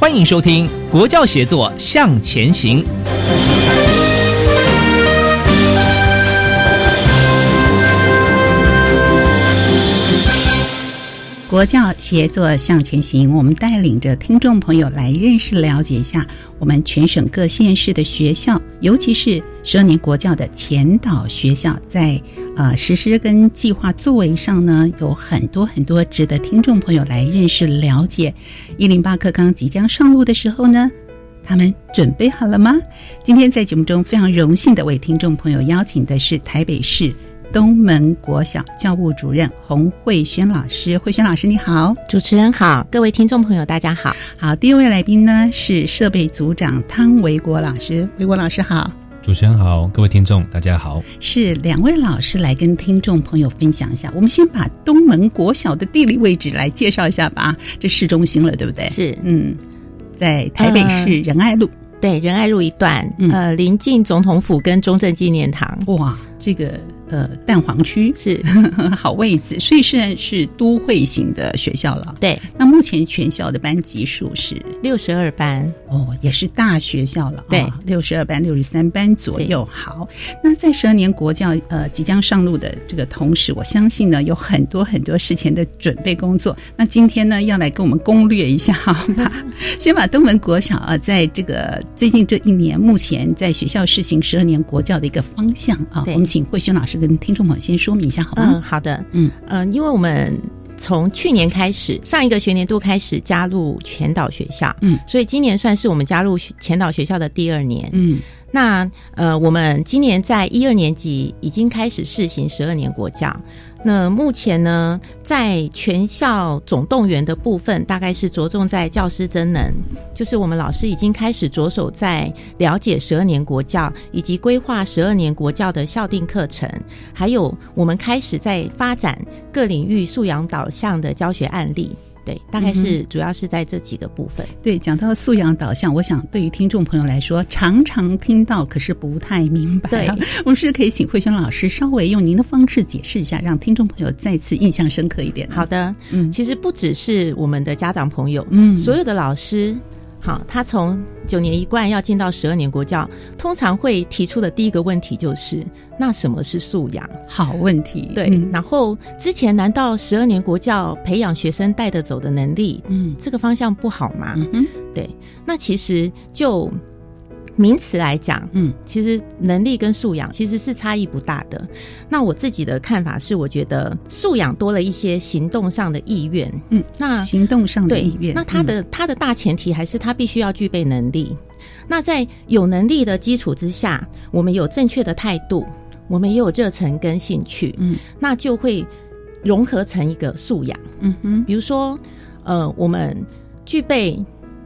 欢迎收听《国教协作向前行》。国教协作向前行，我们带领着听众朋友来认识、了解一下我们全省各县市的学校，尤其是十二年国教的前导学校，在呃实施跟计划作为上呢，有很多很多值得听众朋友来认识、了解。一零八课纲即将上路的时候呢，他们准备好了吗？今天在节目中非常荣幸的为听众朋友邀请的是台北市。东门国小教务主任洪慧轩老师，慧轩老师你好，主持人好，各位听众朋友大家好。好，第一位来宾呢是设备组长汤维国老师，维国老师好，主持人好，各位听众大家好。是两位老师来跟听众朋友分享一下，我们先把东门国小的地理位置来介绍一下吧，这市中心了，对不对？是，嗯，在台北市仁爱路，对，仁爱路一段，呃，临近总统府跟中正纪念堂。哇，这个。呃，蛋黄区是 好位置，所以虽然是都会型的学校了。对，那目前全校的班级数是六十二班哦，也是大学校了。对，六十二班，六十三班左右。好，那在十二年国教呃即将上路的这个同时，我相信呢有很多很多事前的准备工作。那今天呢要来跟我们攻略一下，好吧？先把东门国小啊，在这个最近这一年，目前在学校试行十二年国教的一个方向啊，我们请慧轩老师。跟听众朋友先说明一下好吗？嗯，好的，嗯。嗯，因为我们从去年开始，上一个学年度开始加入全岛学校，嗯，所以今年算是我们加入全岛学校的第二年，嗯，那呃，我们今年在一二年级已经开始试行十二年国教。那目前呢，在全校总动员的部分，大概是着重在教师增能，就是我们老师已经开始着手在了解十二年国教，以及规划十二年国教的校定课程，还有我们开始在发展各领域素养导向的教学案例。对，大概是主要是在这几个部分。对，讲到素养导向，我想对于听众朋友来说，常常听到，可是不太明白。对，我们是可以请慧轩老师稍微用您的方式解释一下，让听众朋友再次印象深刻一点。好的，嗯，其实不只是我们的家长朋友，嗯，所有的老师。好，他从九年一贯要进到十二年国教，通常会提出的第一个问题就是：那什么是素养？好问题。对，然后之前难道十二年国教培养学生带得走的能力，嗯，这个方向不好吗？嗯，对，那其实就。名词来讲，嗯，其实能力跟素养其实是差异不大的。那我自己的看法是，我觉得素养多了一些行动上的意愿，嗯，那行动上的意愿，那他的他的大前提还是他必须要具备能力。那在有能力的基础之下，我们有正确的态度，我们也有热忱跟兴趣，嗯，那就会融合成一个素养，嗯哼，比如说，呃，我们具备。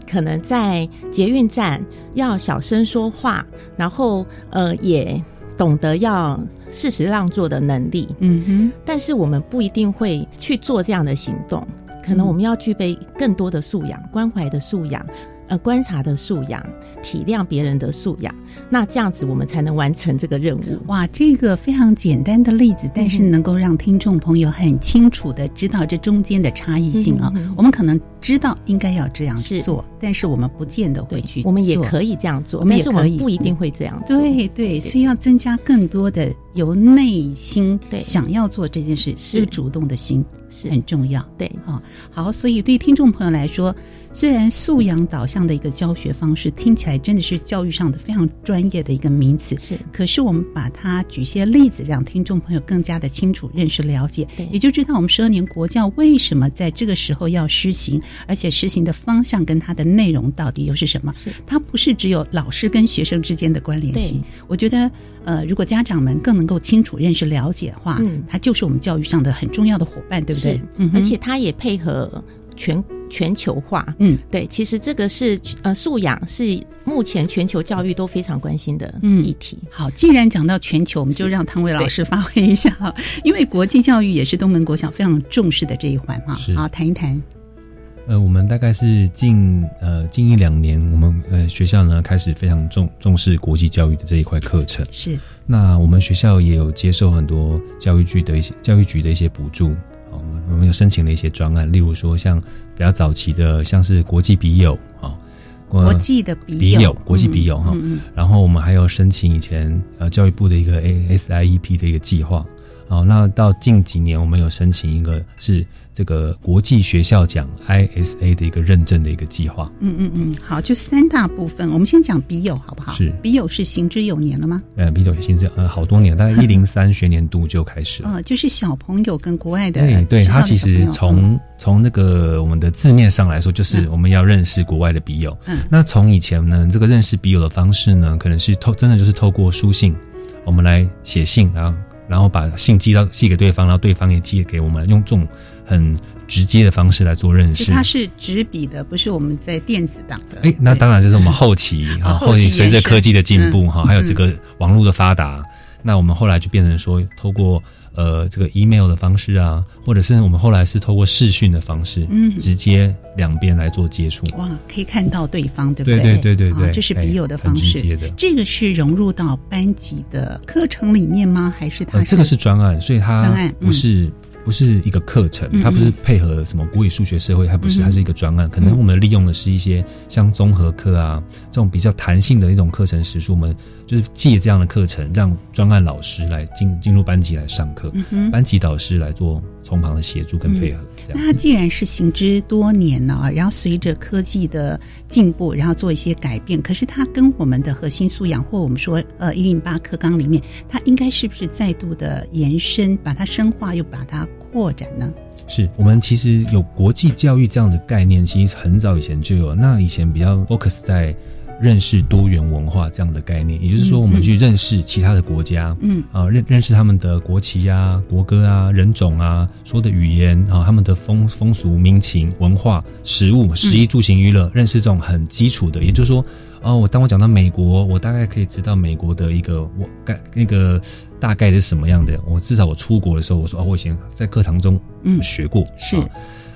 可能在捷运站要小声说话，然后呃也懂得要适时让座的能力，嗯哼。但是我们不一定会去做这样的行动，可能我们要具备更多的素养，关怀的素养。呃，观察的素养，体谅别人的素养，那这样子我们才能完成这个任务。哇，这个非常简单的例子，但是能够让听众朋友很清楚的知道这中间的差异性啊。我们可能知道应该要这样做，但是我们不见得会去。我们也可以这样做，我们也可以不一定会这样做。对对，所以要增加更多的由内心想要做这件事，是主动的心是很重要。对，好，好，所以对听众朋友来说。虽然素养导向的一个教学方式听起来真的是教育上的非常专业的一个名词，是。可是我们把它举些例子，让听众朋友更加的清楚认识了解，也就知道我们十二年国教为什么在这个时候要施行，而且实行的方向跟它的内容到底又是什么？是。它不是只有老师跟学生之间的关联性。我觉得，呃，如果家长们更能够清楚认识了解的话，嗯，它就是我们教育上的很重要的伙伴，对不对？嗯，而且它也配合全。全球化，嗯，对，其实这个是呃素养是目前全球教育都非常关心的议题。好，既然讲到全球，我们就让汤伟老师发挥一下，因为国际教育也是东门国小非常重视的这一环哈。好，谈一谈。呃，我们大概是近呃近一两年，我们呃学校呢开始非常重重视国际教育的这一块课程。是，那我们学校也有接受很多教育局的一些教育局的一些补助。我们有申请了一些专案，例如说像比较早期的，像是国际笔友啊，国际的笔友，国际笔友哈。然后我们还有申请以前呃教育部的一个 ASIEP 的一个计划。好，那到近几年，我们有申请一个是这个国际学校奖 ISA 的一个认证的一个计划。嗯嗯嗯，好，就三大部分，我们先讲笔友好不好？是笔友是行之有年了吗？呃，笔友行之呃好多年，大概 一零三学年度就开始了。呃，就是小朋友跟国外的，对对，他其实从从那个我们的字面上来说，就是我们要认识国外的笔友。嗯，那从以前呢，这个认识笔友的方式呢，可能是透真的就是透过书信，我们来写信，然后。然后把信寄到寄给对方，然后对方也寄给我们，用这种很直接的方式来做认识。它是纸笔的，不是我们在电子档的。哎，那当然就是我们后期啊，后期随着科技的进步哈，还有这个网络的发达，那我们后来就变成说，透过。呃，这个 email 的方式啊，或者是我们后来是透过视讯的方式，嗯，直接两边来做接触。哇，可以看到对方，对不对？对对对对对，这是笔友的方式。这个是融入到班级的课程里面吗？还是它？这个是专案，所以它不是。不是一个课程，它不是配合什么国语、数学、社会，它不是，它是一个专案。可能我们利用的是一些像综合课啊这种比较弹性的一种课程时数，我们就是借这样的课程，让专案老师来进进入班级来上课，班级导师来做从旁的协助跟配合。那既然是行之多年了，然后随着科技的进步，然后做一些改变，可是它跟我们的核心素养，或我们说呃一零八课纲里面，它应该是不是再度的延伸，把它深化，又把它。扩展呢？是我们其实有国际教育这样的概念，其实很早以前就有。那以前比较 focus 在认识多元文化这样的概念，也就是说，我们去认识其他的国家，嗯啊，认认识他们的国旗啊、国歌啊、人种啊、说的语言啊、他们的风风俗民情、文化、食物、食衣住行娱乐，认识这种很基础的。也就是说，哦，我当我讲到美国，我大概可以知道美国的一个我概那个。大概是什么样的？我至少我出国的时候，我说哦，我以前在课堂中学过，是。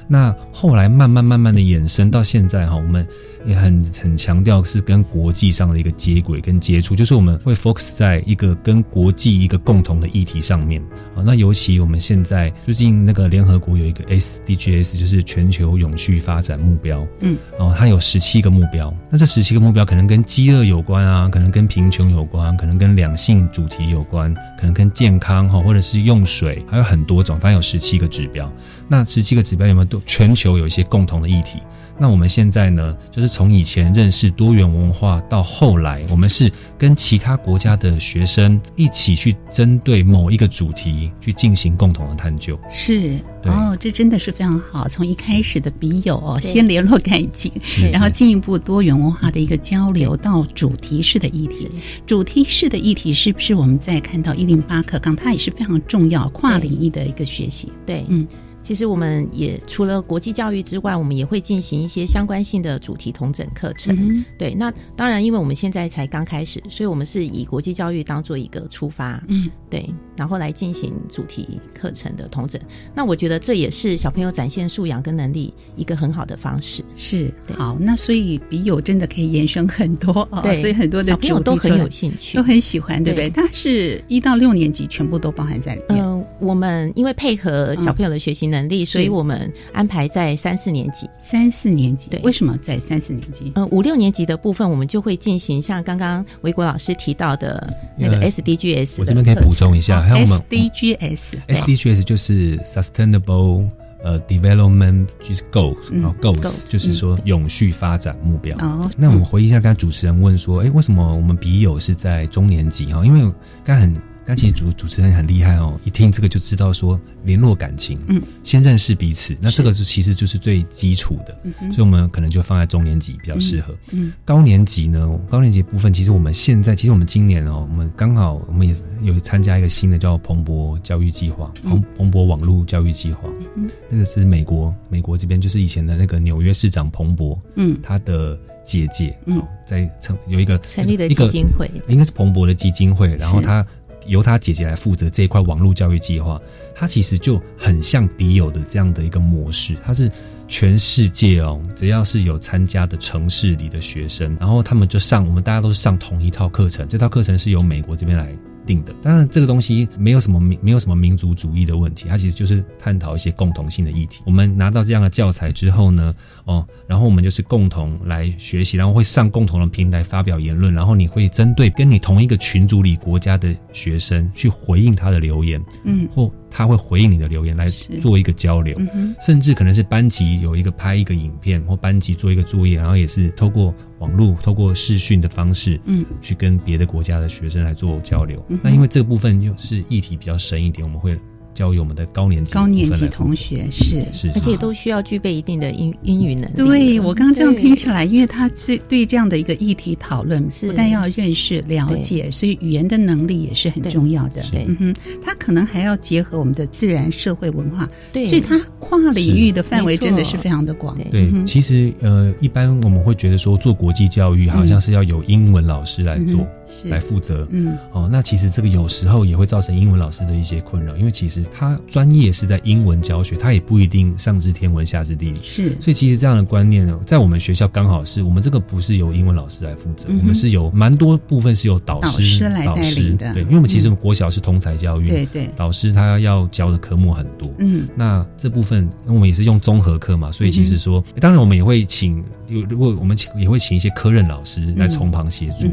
那后来慢慢慢慢的衍生到现在哈，我们也很很强调是跟国际上的一个接轨跟接触，就是我们会 focus 在一个跟国际一个共同的议题上面啊。那尤其我们现在最近那个联合国有一个 SDGs，就是全球永续发展目标，嗯，哦，它有十七个目标。那这十七个目标可能跟饥饿有关啊，可能跟贫穷有关，可能跟两性主题有关，可能跟健康哈，或者是用水，还有很多种，反正有十七个指标。那十七个指标有没有都全球有一些共同的议题？那我们现在呢，就是从以前认识多元文化，到后来我们是跟其他国家的学生一起去针对某一个主题去进行共同的探究。是哦，这真的是非常好。从一开始的笔友哦，先联络感情，然后进一步多元文化的一个交流，到主题式的议题。主题式的议题是不是我们在看到一零八课纲，它也是非常重要跨领域的一个学习？对，嗯。其实我们也除了国际教育之外，我们也会进行一些相关性的主题同整课程。对，那当然，因为我们现在才刚开始，所以我们是以国际教育当做一个出发。嗯，对，然后来进行主题课程的同整。那我觉得这也是小朋友展现素养跟能力一个很好的方式。是，好，那所以笔友真的可以延伸很多 啊。对，所以很多的小朋友都很有兴趣，都很喜欢，对不对？它是一到六年级全部都包含在里面。我们因为配合小朋友的学习能力，所以我们安排在三四年级。三四年级，对，为什么在三四年级？呃，五六年级的部分，我们就会进行像刚刚维国老师提到的那个 SDGs。我这边可以补充一下，还有我们 SDGs，SDGs 就是 Sustainable 呃 Development 就是 Goals，然后 Goals 就是说永续发展目标。哦，那我们回忆一下，刚才主持人问说，哎，为什么我们笔友是在中年级哈？因为刚很。但其实主主持人很厉害哦，一听这个就知道说联络感情，嗯，先认识彼此，那这个是其实就是最基础的，所以我们可能就放在中年级比较适合。嗯，高年级呢，高年级部分其实我们现在，其实我们今年哦，我们刚好我们也有参加一个新的叫蓬勃教育计划，蓬蓬勃网络教育计划，嗯，那个是美国美国这边就是以前的那个纽约市长蓬勃，嗯，他的姐姐，嗯，在成有一个成立的基金会，应该是蓬勃的基金会，然后他。由他姐姐来负责这一块网络教育计划，他其实就很像笔友的这样的一个模式。他是全世界哦，只要是有参加的城市里的学生，然后他们就上，我们大家都是上同一套课程。这套课程是由美国这边来。定的，当然这个东西没有什么民没有什么民族主义的问题，它其实就是探讨一些共同性的议题。我们拿到这样的教材之后呢，哦，然后我们就是共同来学习，然后会上共同的平台发表言论，然后你会针对跟你同一个群组里国家的学生去回应他的留言，嗯，或。他会回应你的留言来做一个交流，甚至可能是班级有一个拍一个影片，或班级做一个作业，然后也是透过网络、透过视讯的方式，嗯，去跟别的国家的学生来做交流。那因为这个部分又是议题比较深一点，我们会。教育我们的高年级高年级同学是。是，而且都需要具备一定的英英语能力。对我刚刚这样听起来，因为他是对这样的一个议题讨论，不但要认识了解，所以语言的能力也是很重要的。对，嗯哼，他可能还要结合我们的自然、社会、文化，对，所以他跨领域的范围真的是非常的广。对，其实呃，一般我们会觉得说做国际教育好像是要有英文老师来做。来负责，嗯，哦，那其实这个有时候也会造成英文老师的一些困扰，因为其实他专业是在英文教学，他也不一定上知天文下知地理，是，所以其实这样的观念呢，在我们学校刚好是我们这个不是由英文老师来负责，我们是有蛮多部分是由导师来带领的，对，因为我们其实国小是通才教育，对对，导师他要教的科目很多，嗯，那这部分我们也是用综合课嘛，所以其实说，当然我们也会请，如果我们请也会请一些科任老师来从旁协助，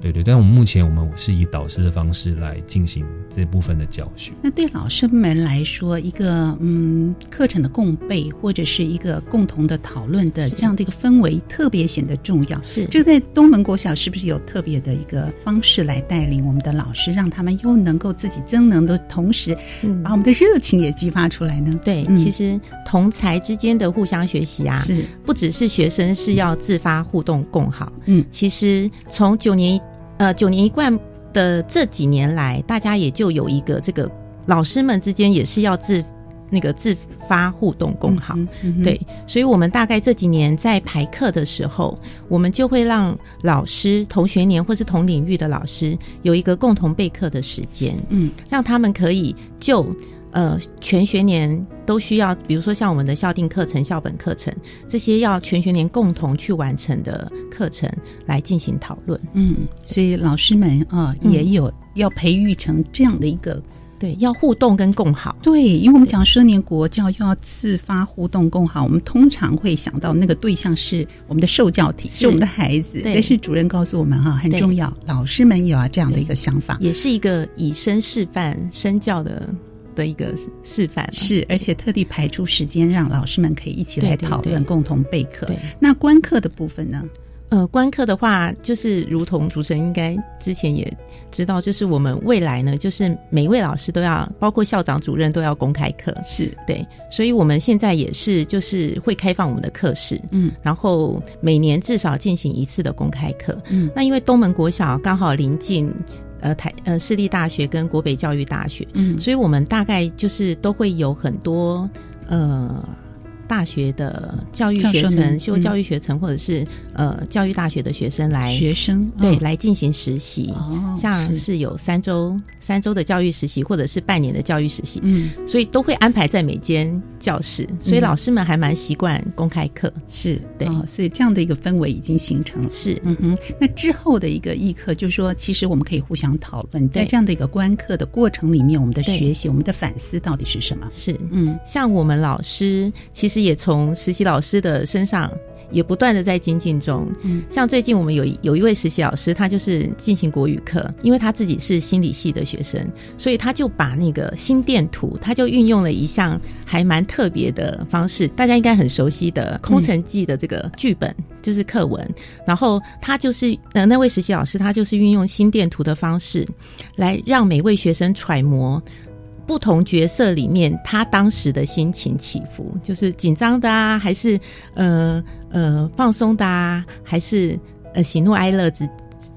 对对，但我们目前我们。是以导师的方式来进行这部分的教学。那对老师们来说，一个嗯课程的共备或者是一个共同的讨论的这样的一个氛围，特别显得重要。是，这在东门国小是不是有特别的一个方式来带领我们的老师，让他们又能够自己增能的同时，把我们的热情也激发出来呢？对，其实同才之间的互相学习啊，是不只是学生是要自发互动共好。嗯，其实从九年。呃，九年一贯的这几年来，大家也就有一个这个老师们之间也是要自那个自发互动共好，对，所以我们大概这几年在排课的时候，我们就会让老师同学年或是同领域的老师有一个共同备课的时间，嗯，让他们可以就。呃，全学年都需要，比如说像我们的校定课程、校本课程这些要全学年共同去完成的课程来进行讨论。嗯，所以老师们啊，也有要培育成这样的一个，对，要互动跟共好。对，因为我们讲十年国教又要自发互动共好，我们通常会想到那个对象是我们的受教体，是我们的孩子。但是主任告诉我们哈，很重要，老师们有啊这样的一个想法，也是一个以身示范、身教的。的一个示范是，而且特地排出时间让老师们可以一起来讨论，共同备课。那观课的部分呢？呃，观课的话，就是如同主持人应该之前也知道，就是我们未来呢，就是每一位老师都要，包括校长、主任都要公开课。是对，所以我们现在也是，就是会开放我们的课室，嗯，然后每年至少进行一次的公开课。嗯，那因为东门国小刚好临近。呃，台呃，私立大学跟国北教育大学，嗯，所以我们大概就是都会有很多呃大学的教育学程、修教育学程，或者是呃教育大学的学生来学生对、哦。来进行实习，哦像是是。有三周三周的教育实习，或者是半年的教育实习，嗯。所以都会安排在每间教室，所以嗯。老师们还蛮习惯公开课。是对。哦，所以这样的一个氛围已经形成了。是，嗯哼，那之后的一个议课，就是说，其实我们可以互相讨论，在这样的一个观课的过程里面，我们的学习、我们的反思到底是什么？是，嗯。像我们老师其实也从实习老师的身上。也不断的在精进中，嗯像最近我们有有一位实习老师，他就是进行国语课，因为他自己是心理系的学生，所以他就把那个心电图，他就运用了一项还蛮特别的方式，大家应该很熟悉的《空城计》的这个剧本，就是课文，然后他就是呃那位实习老师，他就是运用心电图的方式，来让每位学生揣摩。不同角色里面，他当时的心情起伏，就是紧张的啊，还是呃呃放松的啊，还是呃喜怒哀乐之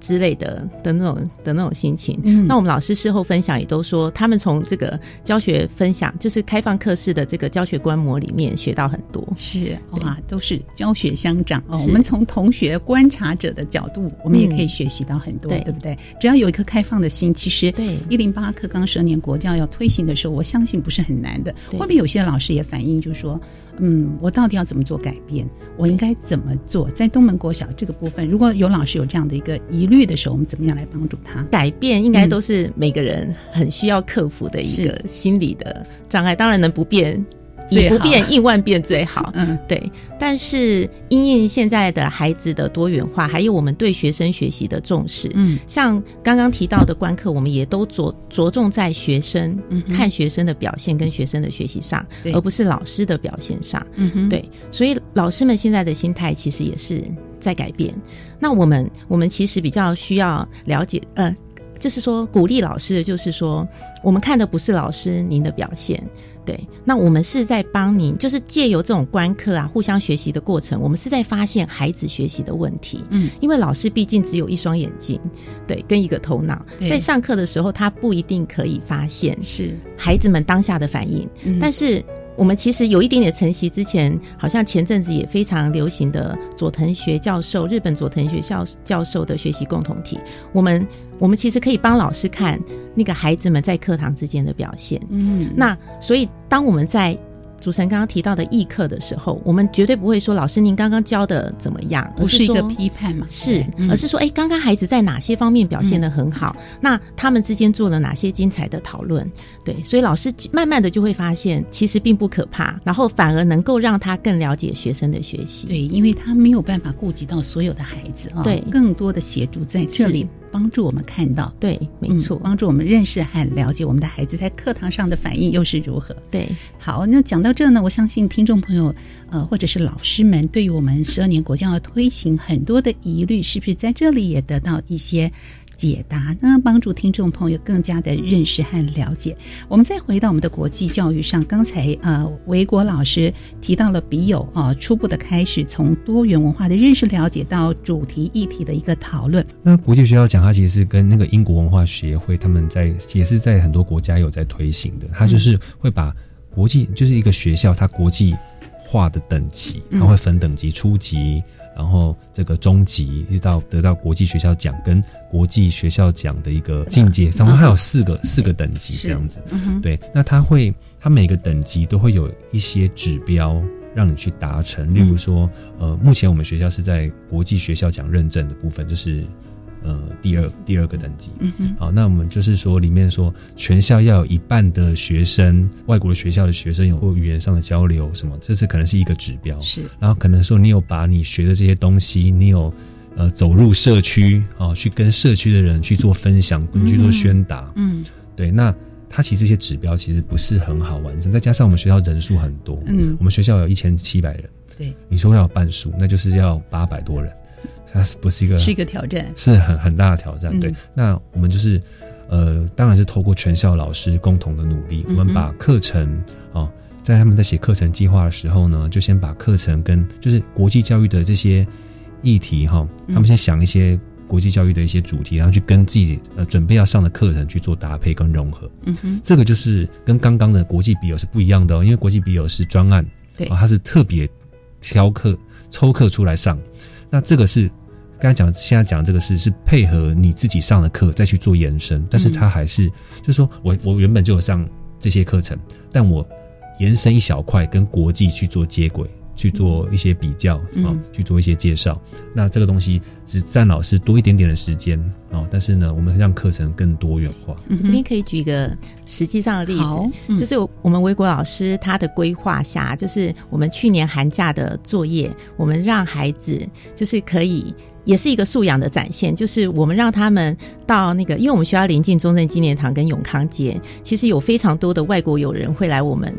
之类的的那种的那种心情。嗯那我们老师事后分享也都说，他们从这个教学分享，就是开放课室的这个教学观摩里面学到很多。是哇，都是教学相长哦。我们从同学观察者的角度，我们也可以学习到很多，对对不对？只要有一颗开放的心，其实对一零八课纲十二年国教要推行的时候，我相信不是很难的。对后面有些老师也反映，就是说，嗯，我到底要怎么做改变？我应该怎么做？在东门国小这个部分，如果有老师有这样的一个疑虑的时候，我们怎么样来帮助他？改变应该都是每个人很需要克服的一个心理的障碍，当然能不变。以最好不变应万变最好，嗯，对。但是因应现在的孩子的多元化，还有我们对学生学习的重视，嗯，像刚刚提到的观课，我们也都着着重在学生、嗯看学生的表现跟学生的学习上，对而不是老师的表现上。嗯哼，对，所以老师们现在的心态其实也是在改变。那我们我们其实比较需要了解，呃，就是说鼓励老师的，就是说我们看的不是老师您的表现。对，那我们是在帮您，就是借由这种观课啊，互相学习的过程，我们是在发现孩子学习的问题。嗯，因为老师毕竟只有一双眼睛，对，跟一个头脑，在上课的时候，他不一定可以发现是，孩子们当下的反应。嗯但是我们其实有一点点承袭之前，好像前阵子也非常流行的佐藤学教授，日本佐藤学校教授的学习共同体，我们我们其实可以帮老师看那个孩子们在课堂之间的表现。嗯，那所以当我们在主持人刚刚提到的议课的时候，我们绝对不会说老师您刚刚教的怎么样，不是一个批判嘛，是，嗯而是说，哎，刚刚孩子在哪些方面表现得很好？那他们之间做了哪些精彩的讨论？对，所以老师慢慢的就会发现，其实并不可怕，然后反而能够让他更了解学生的学习。对，因为他没有办法顾及到所有的孩子啊，对更多的协助在这里是帮助我们看到，对，没错，嗯帮助我们认识和了解我们的孩子在课堂上的反应又是如何。对，好，那讲到这呢，我相信听众朋友，呃，或者是老师们，对于我们十二年国教的推行很多的疑虑，是不是在这里也得到一些解答呢？帮助听众朋友更加的认识和了解。我们再回到我们的国际教育上，刚才呃，维国老师提到了笔友啊、初步的开始，从多元文化的认识了解到主题议题的一个讨论。那国际学校讲，它其实是跟那个英国文化协会他们在也是在很多国家有在推行的，它就是会把国际就是一个学校它国际化的等级，它会分等级，初级，然后这个中级，一直到得到国际学校奖跟国际学校奖的一个境界，总共还有四个四个等级这样子。嗯哼，对，那它会，它每个等级都会有一些指标让你去达成。例如说，呃，目前我们学校是在国际学校奖认证的部分，就是呃第二第二个等级。嗯哼，好，那我们就是说，里面说全校要有一半的学生，外国的学校的学生有过语言上的交流，什么，这是可能是一个指标。是，然后可能说你有把你学的这些东西，你有呃走入社区啊、去跟社区的人去做分享，去做宣达。嗯。对，那它其实这些指标其实不是很好完成，再加上我们学校人数很多，嗯。我们学校有一千七百人，对，你说要有半数，那就是要八百多人，它是不是一个是一个挑战。是很很大的挑战？嗯对，那我们就是呃，当然是透过全校老师共同的努力，我们把课程哦，在他们在写课程计划的时候呢，就先把课程跟就是国际教育的这些议题哈、嗯他们先想一些。国际教育的一些主题，然后去跟自己呃准备要上的课程去做搭配跟融合，嗯哼，这个就是跟刚刚的国际笔友是不一样的哦，因为国际笔友是专案，对，他是特别挑课抽课出来上。那这个是刚才讲，现在讲这个是是配合你自己上的课再去做延伸，但是他还是就是说我我原本就有上这些课程，但我延伸一小块跟国际去做接轨。去做一些比较啊，去做一些介绍。那这个东西只占老师多一点点的时间啊，但是呢，我们让课程更多元化。这边可以举一个实际上的例子，就是我们维国老师他的规划下，就是我们去年寒假的作业，我们让孩子就是可以，也是一个素养的展现，就是我们让他们到那个，因为我们学校临近中正纪念堂跟永康街，其实有非常多的外国友人会来我们，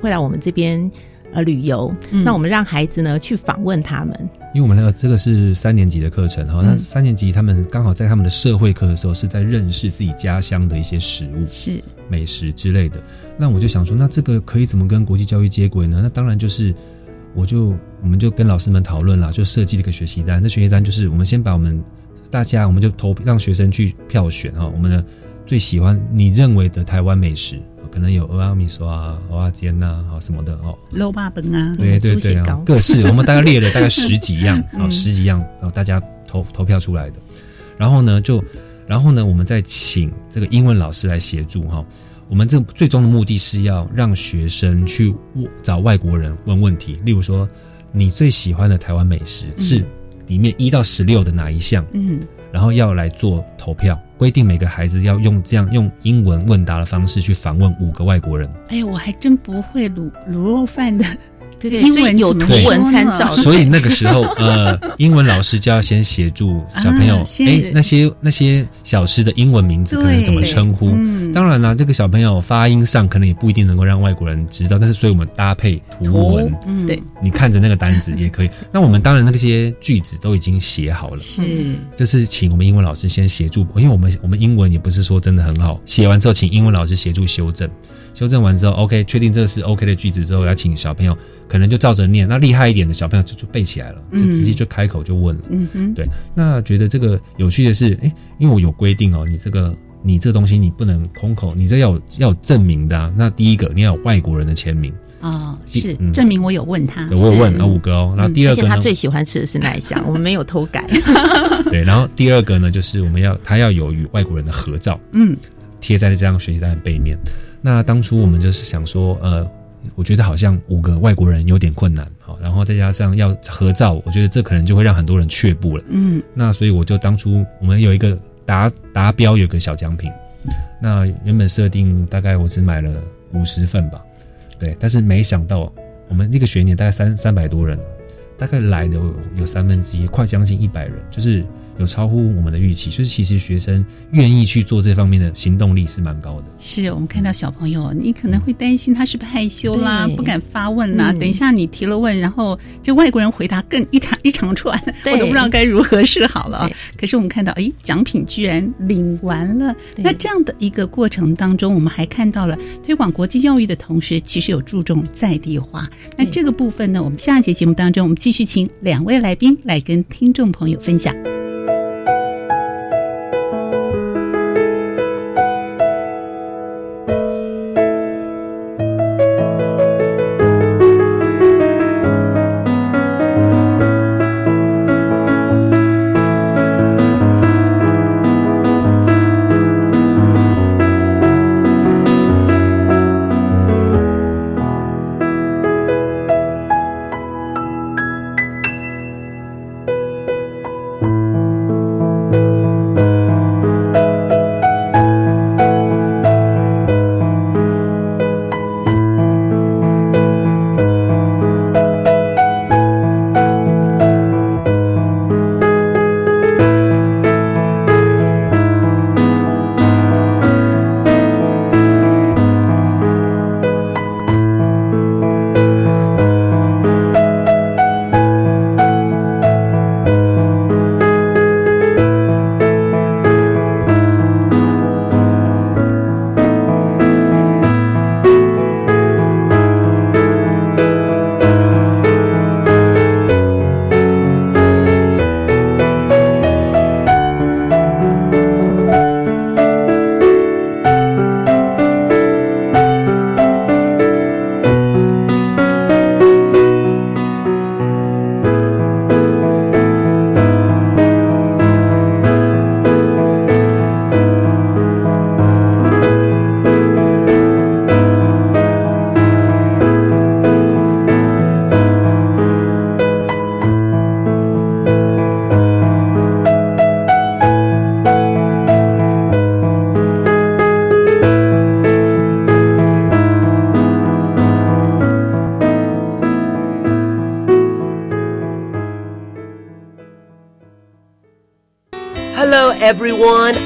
会来我们这边。呃，旅游，那我们让孩子呢去访问他们，因为我们那个这个是三年级的课程哈，那三年级他们刚好在他们的社会课的时候是在认识自己家乡的一些食物、是美食之类的。那我就想说，那这个可以怎么跟国际教育接轨呢？那当然就是，我就我们就跟老师们讨论了，就设计了一个学习单。那学习单就是我们先把我们大家，我们就投让学生去票选哈，我们的最喜欢你认为的台湾美食。可能有阿米索啊、蚵仔煎呐、啊什么的哦，肉霸本啊，对对对啊，各式我们大概列了大概十几样 啊，十几样，然后大家投投票出来的。然后呢，就然后呢，我们再请这个英文老师来协助哈。我们这最终的目的是要让学生去找外国人问问题，例如说，你最喜欢的台湾美食是里面一到十六的哪一项？嗯。然后要来做投票，规定每个孩子要用这样用英文问答的方式去访问五个外国人。哎呀，我还真不会卤卤肉饭的。英文有图文参照，所以那个时候，呃，英文老师就要先协助小朋友，哎，那些那些小吃的英文名字可能怎么称呼？当然了，这个小朋友发音上可能也不一定能够让外国人知道，但是所以我们搭配图文，对，你看着那个单子也可以。那我们当然那些句子都已经写好了，是，就是请我们英文老师先协助，因为我们我们英文也不是说真的很好，写完之后请英文老师协助修正。修正完之后，OK，确定这是 OK 的句子之后，要请小朋友可能就照着念。那厉害一点的小朋友就就背起来了，就直接就开口就问了。嗯哼，对。那觉得这个有趣的是，哎，因为我有规定哦，你这个你这东西你不能空口，你这要要证明的。那第一个你要有外国人的签名哦，是证明我有问他，我有问啊五个哦。然后第二个他最喜欢吃的是那一项，我们没有偷改。对，然后第二个呢，就是我们要他要有与外国人的合照，嗯，贴在这张学习单的背面。那当初我们就是想说，呃，我觉得好像五个外国人有点困难，好，然后再加上要合照，我觉得这可能就会让很多人却步了。嗯，那所以我就当初我们有一个达达标，有个小奖品。那原本设定大概我只买了五十份吧，对，但是没想到我们那个学年大概三三百多人，大概来的有三分之一，快将近一百人，就是。有超乎我们的预期，就是其实学生愿意去做这方面的行动力是蛮高的。是我们看到小朋友，你可能会担心他是不是害羞啦，不敢发问啦。等一下你提了问，然后这外国人回答更一长一长串，我都不知道该如何是好了。可是我们看到，哎，奖品居然领完了。那这样的一个过程当中，我们还看到了推广国际教育的同时，其实有注重在地化。那这个部分呢，我们下一节节目当中，我们继续请两位来宾来跟听众朋友分享。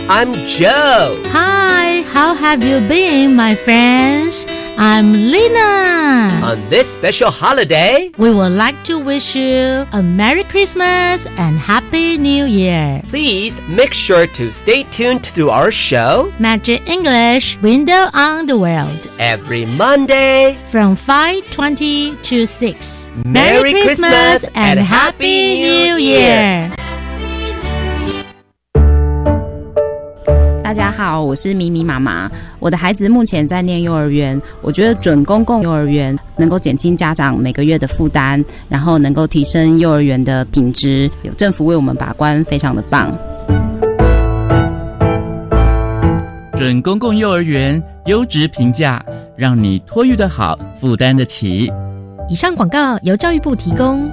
I'm Joe. Hi, how have you been, my friends? I'm Lina. On this special holiday, we would like to wish you a Merry Christmas and Happy New Year. Please make sure to stay tuned to our show, Magic English Window on the World, every Monday from 5:20 to 6. Merry, Merry Christmas, Christmas and Happy New Year. 大好，我是咪咪妈妈。我的孩子目前在念幼儿园，我觉得准公共幼儿园能够减轻家长每个月的负担，然后能够提升幼儿园的品质，有政府为我们把关，非常的棒。准公共幼儿园优质评价，让你托育的好，负担得起。以上广告由教育部提供。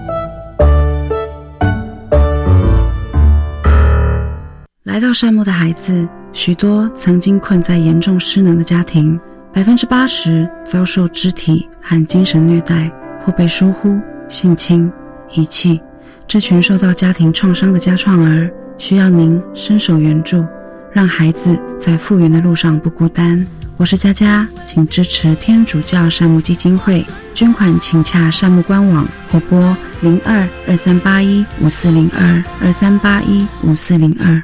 来到山木的孩子。许多曾经困在严重失能的家庭，百分之八十遭受肢体和精神虐待，或被疏忽、性侵、遗弃。这群受到家庭创伤的家创儿，需要您伸手援助，让孩子在复原的路上不孤单。我是佳佳，请支持天主教善牧基金会，捐款请洽善牧官网或拨零二二三八一五四零二二三八一五四零二。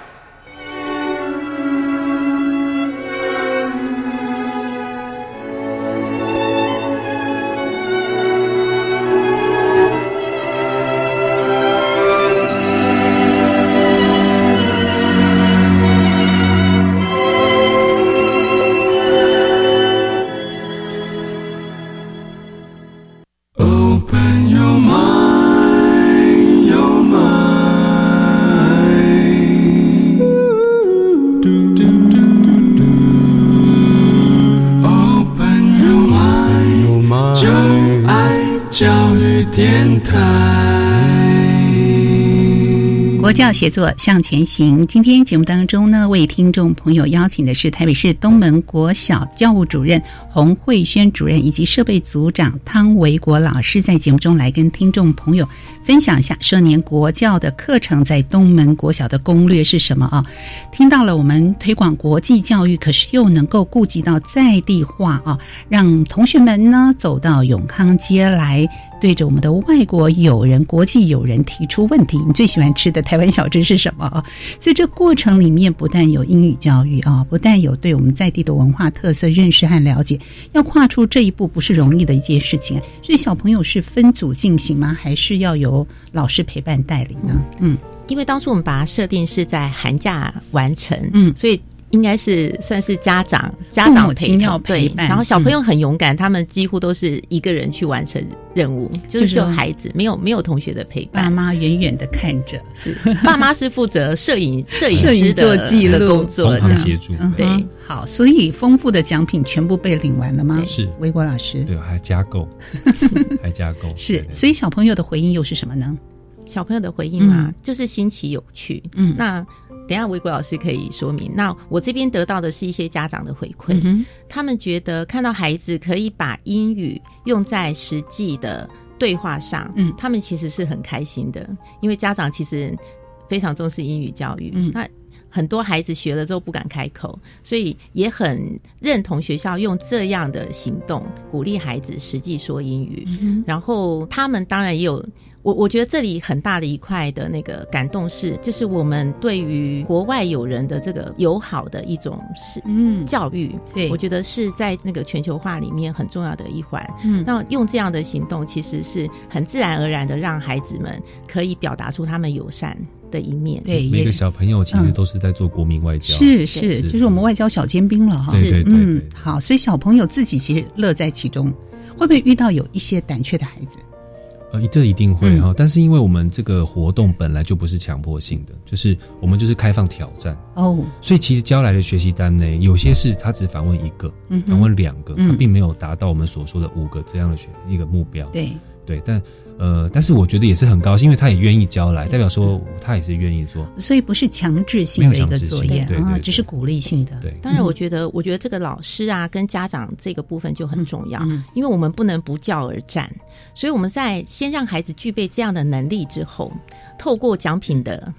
国教协作向前行。今天节目当中呢，为听众朋友邀请的是台北市东门国小教务主任洪慧轩主任以及设备组长汤维国老师，在节目中来跟听众朋友分享一下这年国教的课程在东门国小的攻略是什么啊？听到了，我们推广国际教育，可是又能够顾及到在地化啊，让同学们呢走到永康街来。对着我们的外国友人、国际友人提出问题：你最喜欢吃的台湾小吃是什么啊？所以这过程里面不但有英语教育啊，不但有对我们在地的文化特色认识和了解，要跨出这一步不是容易的一件事情。所以小朋友是分组进行吗？还是要由老师陪伴带领呢？嗯，因为当初我们把它设定是在寒假完成，嗯，所以。应该是算是家长家长陪陪然后小朋友很勇敢，他们几乎都是一个人去完成任务，就是就孩子没有没有同学的陪伴，爸妈远远的看着，是爸妈是负责摄影 摄影师的记录工作，协助对。好，所以丰富的奖品全部被领完了吗？是，微国老师。对，还加购，还加购是，所以小朋友的回应又是什么呢？小朋友的回应嘛，就是新奇有趣，嗯，那。等下，维国老师可以说明。那我这边得到的是一些家长的回馈，他们觉得看到孩子可以把英语用在实际的对话上，嗯，他们其实是很开心的。因为家长其实非常重视英语教育，嗯，那很多孩子学了之后不敢开口，所以也很认同学校用这样的行动鼓励孩子实际说英语。然后他们当然也有。我我觉得这里很大的一块的那个感动是，就是我们对于国外友人的这个友好的一种是嗯教育，对我觉得是在那个全球化里面很重要的一环。嗯，那用这样的行动，其实是很自然而然的让孩子们可以表达出他们友善的一面。对，每个小朋友其实都是在做国民外交，是是，就是我们外交小尖兵了哈。是，嗯，好，所以小朋友自己其实乐在其中，会不会遇到有一些胆怯的孩子？呃，这一定会哈，但是因为我们这个活动本来就不是强迫性的，就是我们就是开放挑战哦，所以其实交来的学习单呢，有些是他只访问一个，访问两个，他并没有达到我们所说的五个这样的学一个目标。对，对，但呃，但是我觉得也是很高兴，因为他也愿意交来，代表说他也是愿意做，所以不是强制性的一个作业啊，只是鼓励性的。对，当然，我觉得，我觉得这个老师啊，跟家长这个部分就很重要，因为我们不能不教而战，所以我们在先让孩子具备这样的能力之后，透过奖品的。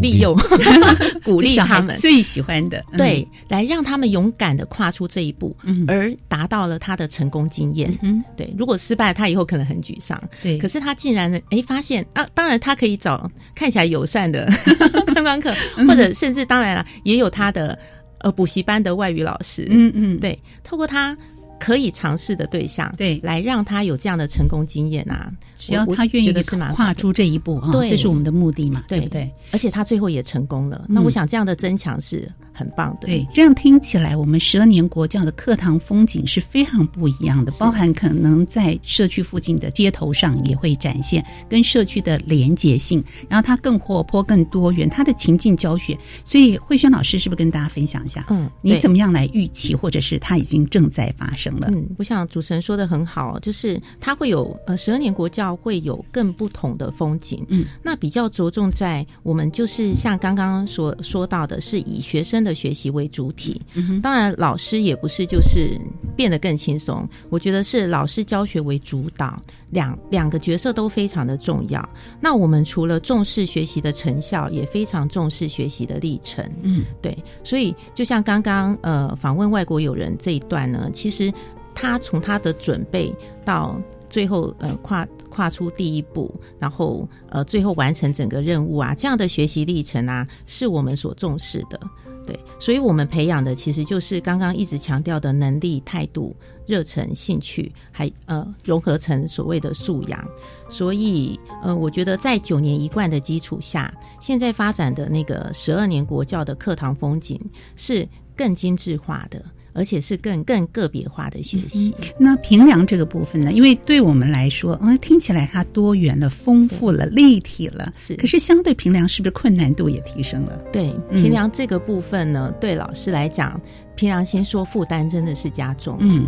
利用 鼓励他们最喜欢的，对，来让他们勇敢的跨出这一步，嗯而达到了他的成功经验。嗯，对，如果失败，他以后可能很沮丧。对，可是他竟然呢，哎，发现啊，当然他可以找看起来友善的 观光客，或者甚至当然了，也有他的呃补习班的外语老师。嗯嗯，对，透过他。可以尝试的对象，对，来让他有这样的成功经验啊！只要他愿意跨出这一步啊，这是我们的目的嘛，对不对？而且他最后也成功了，那我想这样的增强是很棒的。对，这样听起来，我们十二年国教的课堂风景是非常不一样的，包含可能在社区附近的街头上也会展现跟社区的连结性，然后它更活泼、更多元，它的情境教学。所以慧轩老师是不是跟大家分享一下？嗯，你怎么样来预期，或者是它已经正在发生了？嗯，我想主持人说的很好，就是它会有呃十二年国教会有更不同的风景。嗯，那比较着重在我们就是像刚刚所说到的，是以学生的学习为主体。嗯当然老师也不是就是变得更轻松，我觉得是老师教学为主导，两两个角色都非常的重要。那我们除了重视学习的成效，也非常重视学习的历程。嗯，对，所以就像刚刚呃访问外国友人这一段呢。其实，他从他的准备到最后，呃，跨跨出第一步，然后呃，最后完成整个任务啊，这样的学习历程啊，是我们所重视的。对，所以我们培养的其实就是刚刚一直强调的能力、态度、热忱、兴趣，还呃融合成所谓的素养。所以呃，我觉得在九年一贯的基础下，现在发展的那个十二年国教的课堂风景是更精致化的。而且是更更个别化的学习。那平凉这个部分呢？因为对我们来说，嗯，听起来它多元了、丰富了、立体了。是，可是相对平凉，是不是困难度也提升了？对，平凉这个部分呢，对老师来讲，平凉先说负担真的是加重。嗯，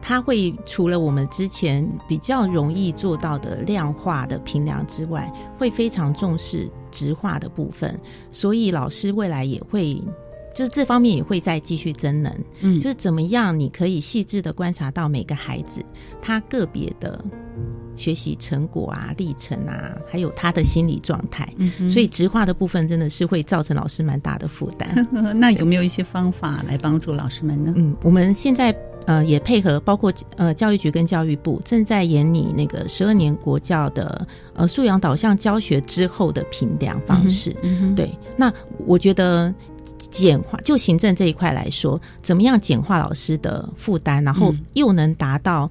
他会除了我们之前比较容易做到的量化的平凉之外，会非常重视直化的部分，所以老师未来也会。就是这方面也会再继续增能，嗯，就是怎么样，你可以细致的观察到每个孩子他个别的学习成果啊、历程啊，还有他的心理状态，嗯，所以直化的部分真的是会造成老师蛮大的负担。那有没有一些方法来帮助老师们呢？嗯，我们现在呃也配合，包括呃教育局跟教育部正在研拟那个十二年国教的呃素养导向教学之后的评量方式。嗯，对，那我觉得。简化就行政这一块来说，怎么样简化老师的负担，然后又能达到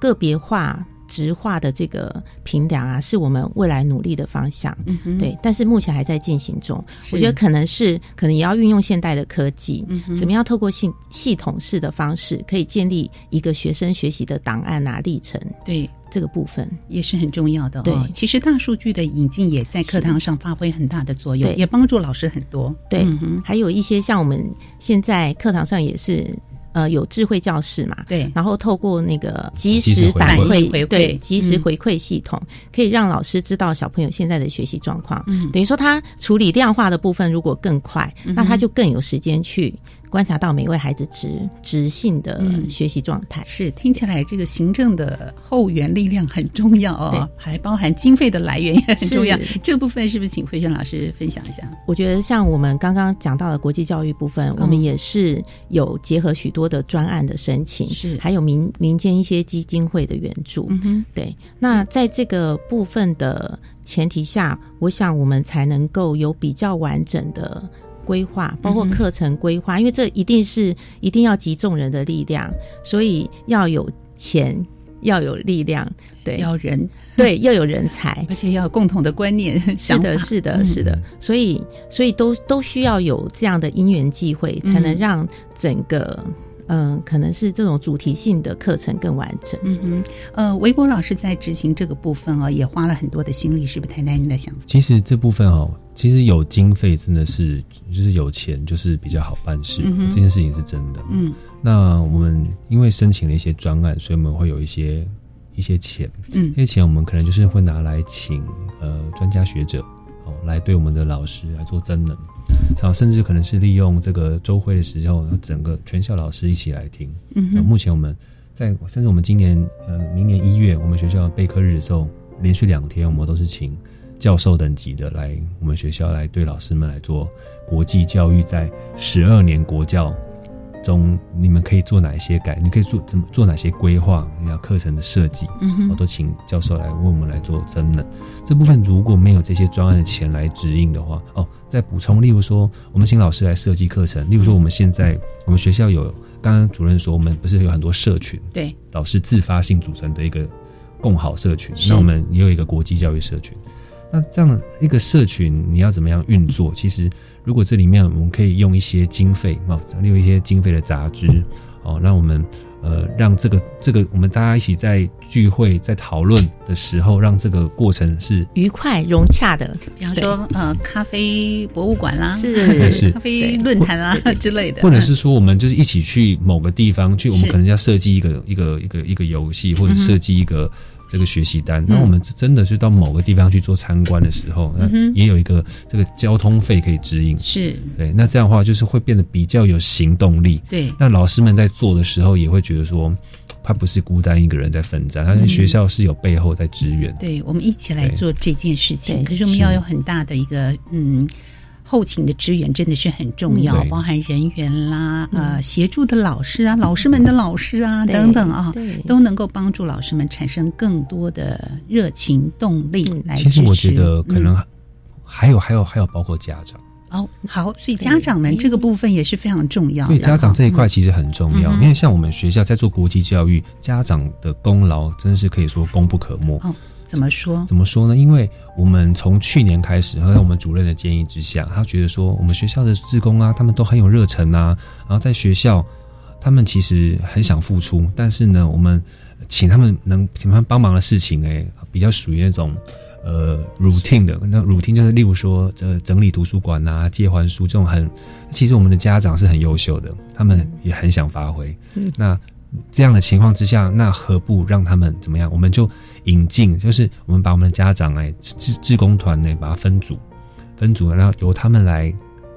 个别化、直化的这个评量啊，是我们未来努力的方向。嗯，对，但是目前还在进行中。我觉得可能是可能也要运用现代的科技，怎么样透过系系统式的方式，可以建立一个学生学习的档案啊历程。对。这个部分。也是很重要的哦。其实大数据的引进也在课堂上发挥很大的作用，也帮助老师很多。对，还有一些像我们现在课堂上也是呃有智慧教室嘛，对，然后透过那个及时反馈，对，及时回馈系统，可以让老师知道小朋友现在的学习状况。嗯，等于说他处理量化的部分如果更快，那他就更有时间去。观察到每位孩子直直性的学习状态，是听起来这个行政的后援力量很重要哦，还包含经费的来源也很重要。这部分是不是请慧轩老师分享一下？我觉得像我们刚刚讲到的国际教育部分，我们也是有结合许多的专案的申请，是还有民民间一些基金会的援助。嗯哼，对。那在这个部分的前提下，我想我们才能够有比较完整的。规划包括课程规划，因为这一定是一定要集众人的力量，所以要有钱，要有力量，对，要人，对，要有人才，而且要有共同的观念。是的，是的，是的，所以，所以都都需要有这样的因缘际会，才能让整个。嗯，可能是这种主题性的课程更完整。嗯哼，呃，维博老师在执行这个部分哦，也花了很多的心力，是不是？谈谈你的想法。其实这部分哦，其实有经费真的是，就是有钱就是比较好办事。这件事情是真的。嗯，那我们因为申请了一些专案，所以我们会有一些。一些钱，嗯，这些钱我们可能就是会拿来请呃专家学者哦来对我们的老师来做增能，然后甚至可能是利用这个周会的时候，整个全校老师一起来听。嗯哼目前我们在甚至我们今年呃明年一月我们学校备课日的时候，连续两天我们都是请教授等级的来我们学校来对老师们来做国际教育在十二年国教。中你们可以做哪一些改？你可以做怎么做哪些规划？要课程的设计，嗯我都请教授来为我们来做真的。这部分如果没有这些专案的钱来指引的话，哦，再补充，例如说，我们请老师来设计课程。例如说，我们现在我们学校有，刚刚主任说，我们不是有很多社群，对，老师自发性组成的一个共好社群。那我们也有一个国际教育社群。那这样一个社群，你要怎么样运作？其实，如果这里面我们可以用一些经费，哦，利用一些经费的杂志，哦，让我们呃，让这个这个我们大家一起在聚会、在讨论的时候，让这个过程是愉快融洽的。比方说，呃，咖啡博物馆啦，是。是。咖啡论坛啦之类的，或者是说，我们就是一起去某个地方去，我们可能要设计一个一个一个一个游戏，或者设计一个这个学习单。嗯那我们真的是到某个地方去做参观的时候，那也有一个这个交通费可以指引。是对，那这样的话就是会变得比较有行动力。对那老师们在做的时候也会觉得说，他不是孤单一个人在奋战，他在嗯学校是有背后在支援。对，我们一起来做这件事情。对可是我们要有很大的一个嗯。后勤的支援真的是很重要，嗯包含人员啦、呃，协助的老师啊、老师们的老师啊对等等啊，都能够帮助老师们产生更多的热情动力来支持。其实我觉得可能嗯还有还有还有包括家长。哦，好，所以家长们这个部分也是非常重要的。对家长这一块嗯其实很重要，嗯因为像我们学校在做国际教育，家长的功劳真的是可以说功不可没。哦，怎么说？怎么说呢？因为我们从去年开始，和在我们主任的建议之下，他觉得说我们学校的志工啊，他们都很有热忱啊，然后在学校，他们其实很想付出，但是呢，我们请他们能请他们帮忙的事情、哎，比较属于那种。呃，routine 的那 routine 就是例如说，这整理图书馆啊、借还书这种很，其实我们的家长是很优秀的，他们也很想发挥。嗯那这样的情况之下，那何不让他们怎么样？我们就引进，就是我们把我们的家长哎，志志工团呢，把它分组，分组，然后由他们来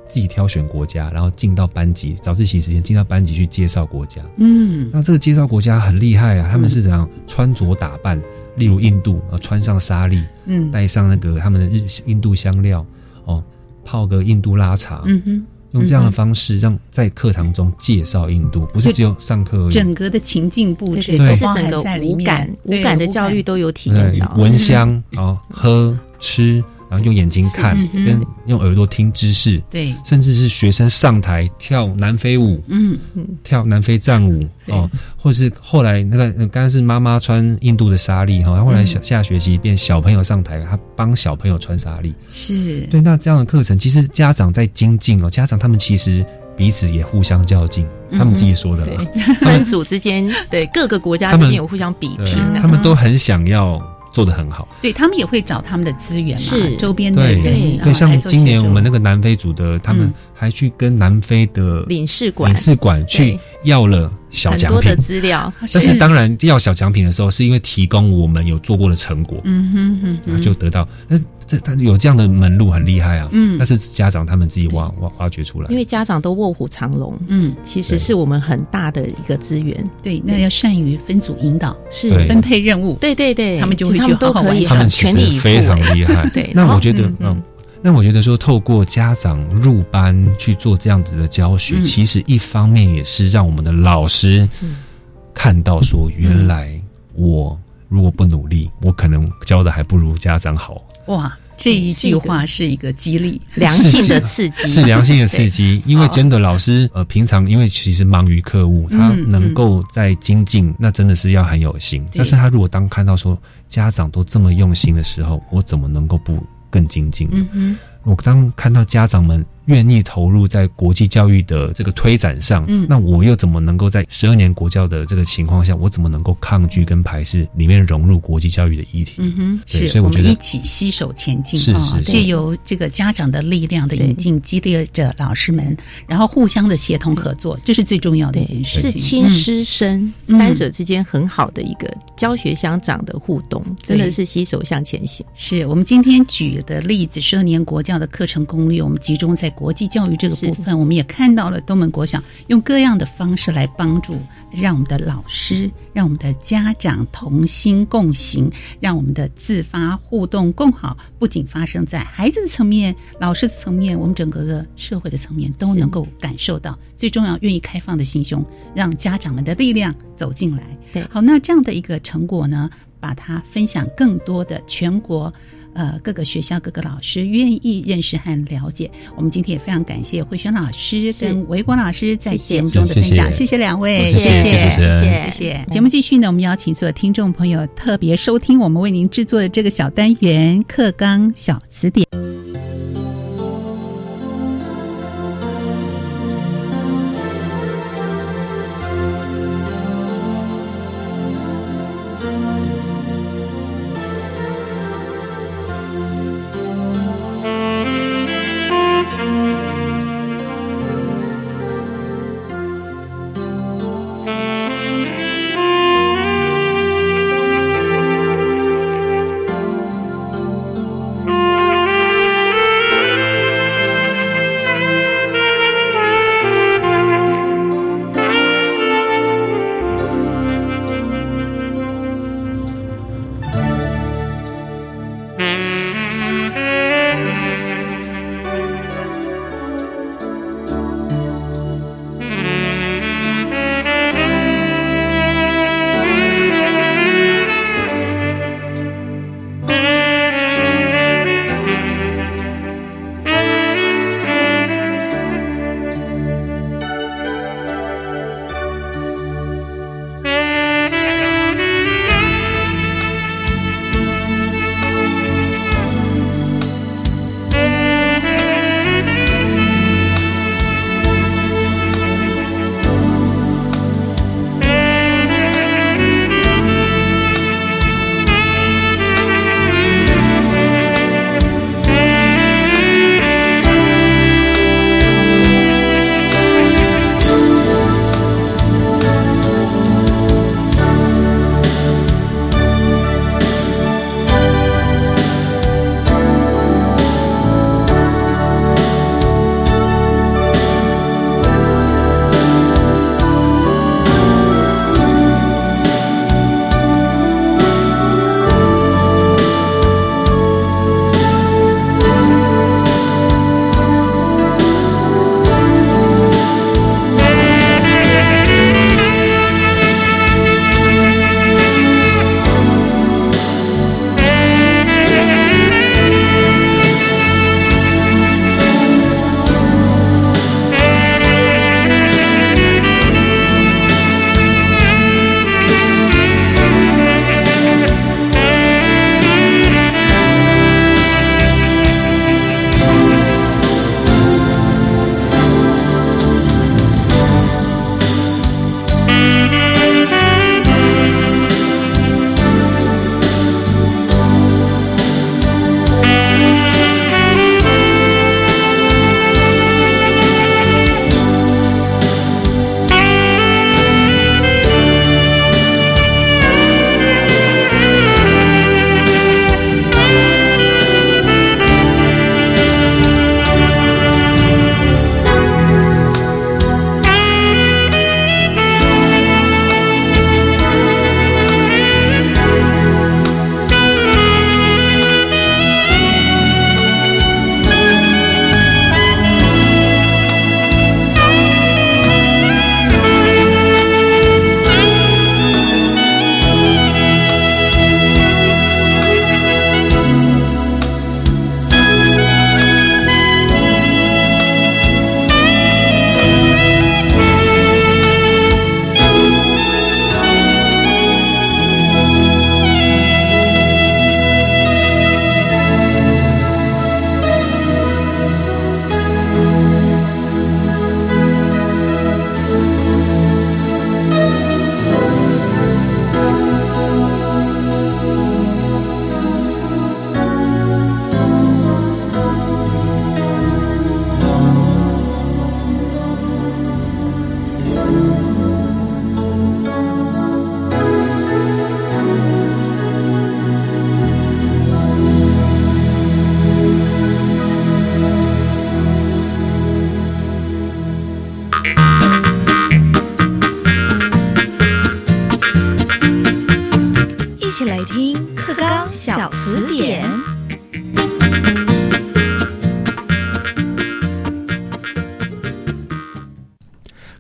自己挑选国家，然后进到班级，早自习时间进到班级去介绍国家。嗯，那这个介绍国家很厉害啊，他们是怎样穿着打扮？例如印度，啊，穿上纱丽，嗯带上那个他们的日印度香料，哦，泡个印度拉茶，嗯哼，用这样的方式让在课堂中介绍印度，不是只有上课而已。整个的情境布置对都是整个五感面，对五感的教育都有体验到。闻香，然后喝吃，然后用眼睛看，嗯跟用耳朵听知识，对。甚至是学生上台跳南非舞，嗯。嗯，跳南非战舞哦，或者是后来那个呃刚刚是妈妈穿印度的纱丽哈，后来下下学期变小朋友上台，他帮小朋友穿纱丽，是。对，那这样的课程其实家长在精进哦，家长他们其实彼此也互相较劲，他们自己说的啦，对，分 组之间，对各个国家之间有互相比拼啊。他们都很想要做的很好。对他们也会找他们的资源嘛，是。周边的对人，啊对，像今年我们那个南非组的，他们嗯。还去跟南非的领事馆。领事馆去要了小奖品。很多的资料，但是当然要小奖品的时候，是因为提供我们有做过的成果，嗯哼哼，就得到。那这他有这样的门路很厉害啊，嗯。但是家长他们自己挖挖挖掘出来。因。为家长都卧虎藏龙，嗯，其实是我们很大的一个资源。对，那要善于分组引导，是分配任务，对对对，他们就他们都可以他们其很全力以赴，实非常哎厉害。对，那我觉得，嗯嗯，那我觉得说，透过家长入班去做这样子的教学，嗯。其实一方面也是让我们的老师嗯。看到说，原来我如果不努力，我可能教的还不如家长好。哇，这一句话是一个激励，良性的刺激，是良性的刺激，因为真的老师呃，平常因为其实忙于客户，他嗯能够在精进，那真的是要很有心。但是他如果当看到说家长都这么用心的时候，我怎么能够不更精进？嗯哼，我当看到家长们愿意投入在国际教育的这个推展上，嗯，那我又怎么能够在十二年国教的这个情况下，我怎么能够抗拒跟排斥里面融入国际教育的议题？嗯哼，对，是所以我觉得们一起携手前进，是是借由这个家长的力量的引进，激励着老师们，然后互相的协同合作，这是最重要的一件事情。是亲师生三者之间很好的一个教学相长的互动，真的是携手向前行。是我们今天举的例子，十二年国教的课程攻略，我们集中在国际教育这个部分，我们也看到了东门国小用各样的方式来帮助，让我们的老师、让我们的家长同心共行，让我们的自发互动更好。不仅发生在孩子的层面、老师的层面，我们整个的社会的层面都能够感受到。最重要，愿意开放的心胸，让家长们的力量走进来。对，好，那这样的一个成果呢，把它分享更多的全国。呃，各个学校、各个老师愿意认识和了解。我们今天也非常感谢慧轩老师跟维国老师在节目中的分享，谢谢两位，谢谢，谢谢，谢谢。节目继续呢，我们邀请所有听众朋友特别收听我们为您制作的这个小单元《课纲小词典》。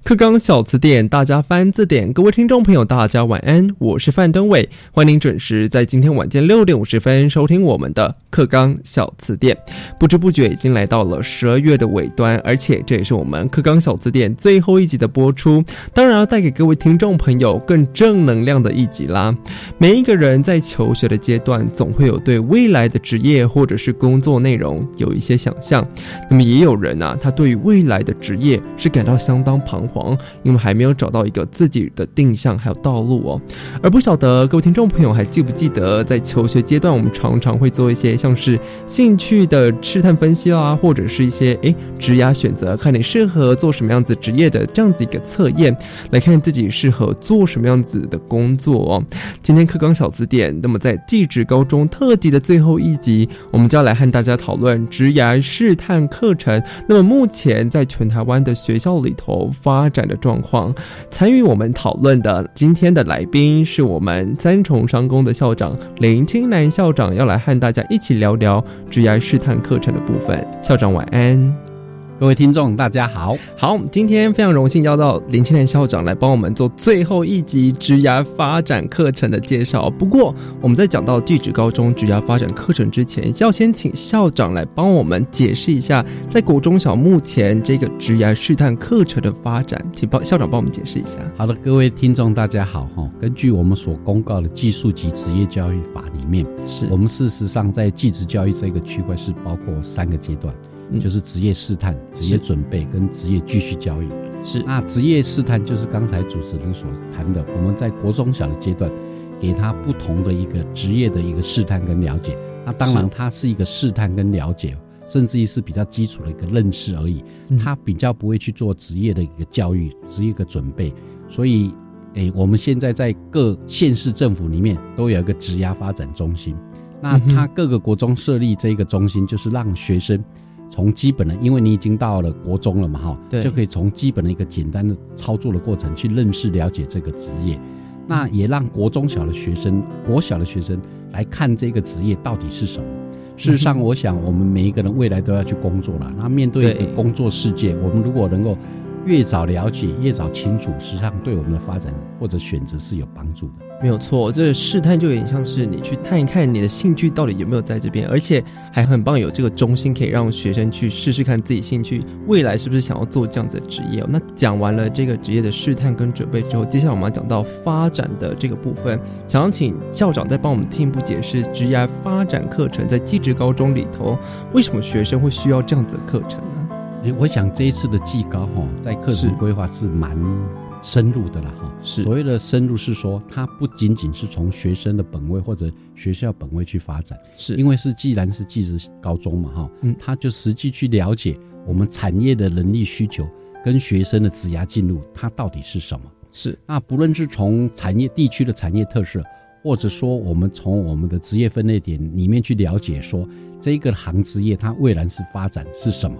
课纲小词典，大家翻字典。各位听众朋友，大家晚安，我是范登伟，欢迎您准时在今天晚间六点五十分收听我们的课纲小词典。不知不觉已经来到了十二月的尾端，而且这也是我们课纲小词典最后一集的播出，当然要带给各位听众朋友更正能量的一集啦。每一个人在求学的阶段，总会有对未来的职业或者是工作内容有一些想象。那么也有人啊，他对于未来的职业是感到相当彷徨。因为还没有找到一个自己的定向还有道路哦，而不晓得各位听众朋友还记不记得，在求学阶段，我们常常会做一些像是兴趣的试探分析啦，或者是一些诶职业选择，看你适合做什么样子职业的这样子一个测验，来看自己适合做什么样子的工作哦。今天课纲小词典，那么在地质高中特辑的最后一集，我们就要来和大家讨论职业试探课程。那么目前在全台湾的学校里头发展的状况，参与我们讨论的今天的来宾是我们三重商工的校长林清南校长，要来和大家一起聊聊职涯试探课程的部分。校长晚安。各位听众，大家好，好，今天非常荣幸邀到林清莲校长来帮我们做最后一集职涯发展课程的介绍。不过，我们在讲到地质高中职涯发展课程之前，要先请校长来帮我们解释一下，在国中小目前这个职涯试探课程的发展，请帮校长帮我们解释一下。好的，各位听众，大家好哈。根据我们所公告的技术及职业教育法里面，是我们事实上在技职教育这个区块是包括三个阶段。就是职业试探、职业准备跟职业继续教育。是那职业试探就是刚才主持人所谈的，我们在国中小的阶段，给他不同的一个职业的一个试探跟了解。那当然，它是一个试探跟了解，甚至于是比较基础的一个认识而已。他比较不会去做职业的一个教育、职业一个准备。所以，诶，我们现在在各县市政府里面都有一个职涯发展中心。那他各个国中设立这一个中心，就是让学生。从基本的，因为你已经到了国中了嘛，哈，对就可以从基本的一个简单的操作的过程去认识、了解这个职业。那也让国中小的学生、国小的学生来看这个职业到底是什么。事实上，我想我们每一个人未来都要去工作了。那面对一个工作世界，我们如果能够。越早了解，越早清楚，实际上对我们的发展或者选择是有帮助的。没有错，这个试探就有点像是你去探一看你的兴趣到底有没有在这边，而且还很棒，有这个中心可以让学生去试试看自己兴趣未来是不是想要做这样子的职业。那讲完了这个职业的试探跟准备之后，接下来我们要讲到发展的这个部分，想要请校长再帮我们进一步解释职业发展课程在技职高中里头为什么学生会需要这样子的课程。哎，我想这一次的技高哈，在课程规划是蛮深入的了哈。是所谓的深入是说，它不仅仅是从学生的本位或者学校本位去发展，是因为是既然是技职高中嘛哈，嗯，他就实际去了解我们产业的能力需求跟学生的职涯进入，它到底是什么？是那不论是从产业地区的产业特色，或者说我们从我们的职业分类点里面去了解，说这个行职业它未来是发展是什么？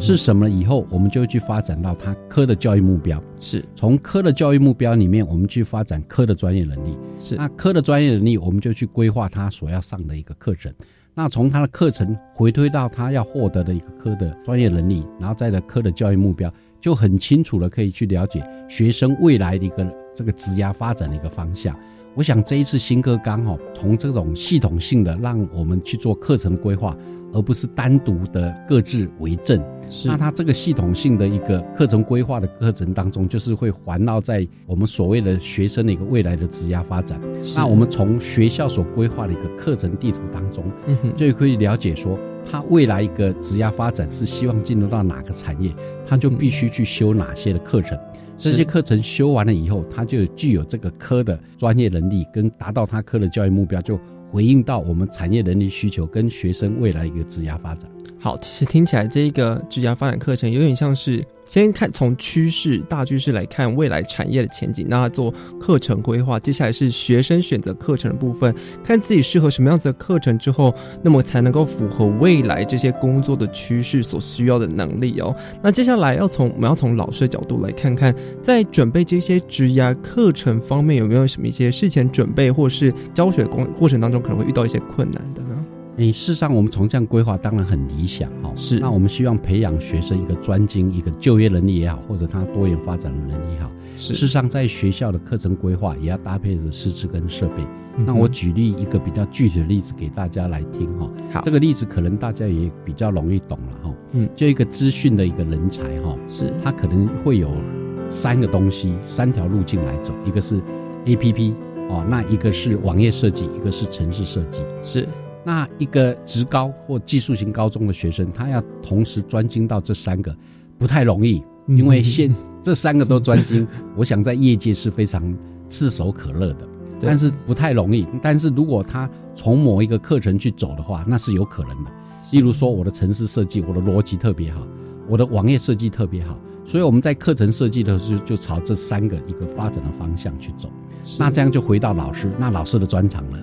是什么？以后我们就去发展到他科的教育目标。是从科的教育目标里面，我们去发展科的专业能力。是那科的专业能力，我们就去规划他所要上的一个课程。那从他的课程回推到他要获得的一个科的专业能力，然后再的科的教育目标，就很清楚的可以去了解学生未来的一个这个职涯发展的一个方向。我想这一次新课纲哦，从这种系统性的让我们去做课程规划。而不是单独的各自为政，那它这个系统性的一个课程规划的课程当中，就是会环绕在我们所谓的学生的一个未来的职业发展。那我们从学校所规划的一个课程地图当中，就可以了解说，他未来一个职业发展是希望进入到哪个产业，他就必须去修哪些的课程。这些课程修完了以后，他就具有这个科的专业能力，跟达到他科的教育目标就。回应到我们产业能力需求跟学生未来一个职涯发展。好，其实听起来这一个职涯发展课程有点像是先看从趋势大趋势来看未来产业的前景，那做课程规划。接下来是学生选择课程的部分，看自己适合什么样子的课程之后，那么才能够符合未来这些工作的趋势所需要的能力哦。那接下来要从我们要从老师的角度来看看，在准备这些职涯课程方面有没有什么一些事前准备或是教学过过程当中可能会遇到一些困难的？诶，事实上，我们从这样规划当然很理想哈。是，那我们希望培养学生一个专精、一个就业能力也好，或者他多元发展的能力也好。是事实上，在学校的课程规划也要搭配着师资跟设备。那我举例一个比较具体的例子给大家来听哈。好，这个例子可能大家也比较容易懂了哈。嗯，就一个资讯的一个人才哈，是，他可能会有三个东西、三条路径来走，一个是 A P P 哦，那一个是网页设计，一个是城市设计，是。那一个职高或技术型高中的学生，他要同时专精到这三个，不太容易，因为现 这三个都专精，我想在业界是非常炙手可热的，但是不太容易。但是如果他从某一个课程去走的话，那是有可能的。例如说，我的城市设计，我的逻辑特别好，我的网页设计特别好，所以我们在课程设计的时候就朝这三个一个发展的方向去走。那这样就回到老师，那老师的专长了。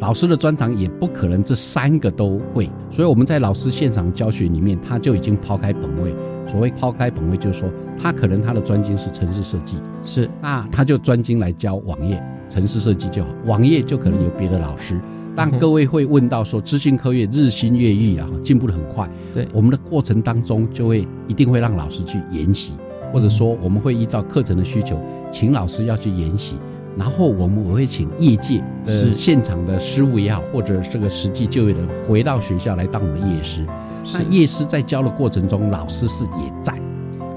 老师的专长也不可能这三个都会，所以我们在老师现场教学里面，他就已经抛开本位。所谓抛开本位，就是说他可能他的专精是城市设计，是那他就专精来教网页、城市设计就好。网页就可能有别的老师。但各位会问到说，资讯科学日新月异啊，进步的很快。对，我们的过程当中就会一定会让老师去研习，或者说我们会依照课程的需求，请老师要去研习。然后我们我会请业界呃现场的师傅也好，或者这个实际就业的回到学校来当我们的业师。那业师在教的过程中，老师是也在。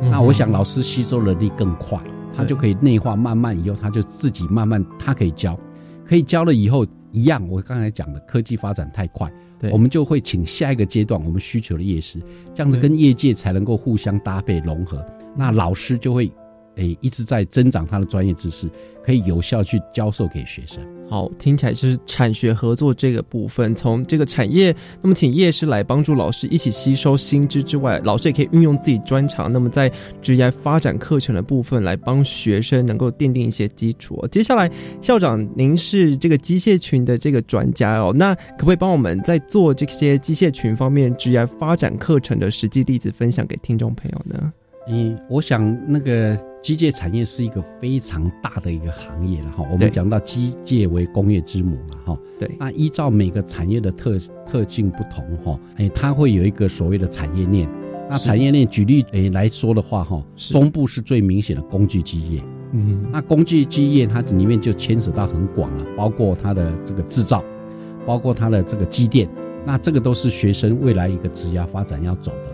那我想老师吸收能力更快，他就可以内化，慢慢以后他就自己慢慢他可以教，可以教了以后一样。我刚才讲的科技发展太快，我们就会请下一个阶段我们需求的业师，这样子跟业界才能够互相搭配融合。那老师就会。诶，一直在增长他的专业知识，可以有效去教授给学生。好，听起来就是产学合作这个部分，从这个产业，那么请业师来帮助老师一起吸收新知之外，老师也可以运用自己专长，那么在职业发展课程的部分来帮学生能够奠定一些基础。接下来，校长您是这个机械群的这个专家哦，那可不可以帮我们在做这些机械群方面职业发展课程的实际例子分享给听众朋友呢？嗯，我想那个。机械产业是一个非常大的一个行业了哈，我们讲到机械为工业之母了哈。对，那依照每个产业的特特性不同哈，哎，它会有一个所谓的产业链。那产业链举例诶来说的话哈，中部是最明显的工具机业。嗯，那工具机业它里面就牵扯到很广了，包括它的这个制造，包括它的这个机电，那这个都是学生未来一个职业发展要走的。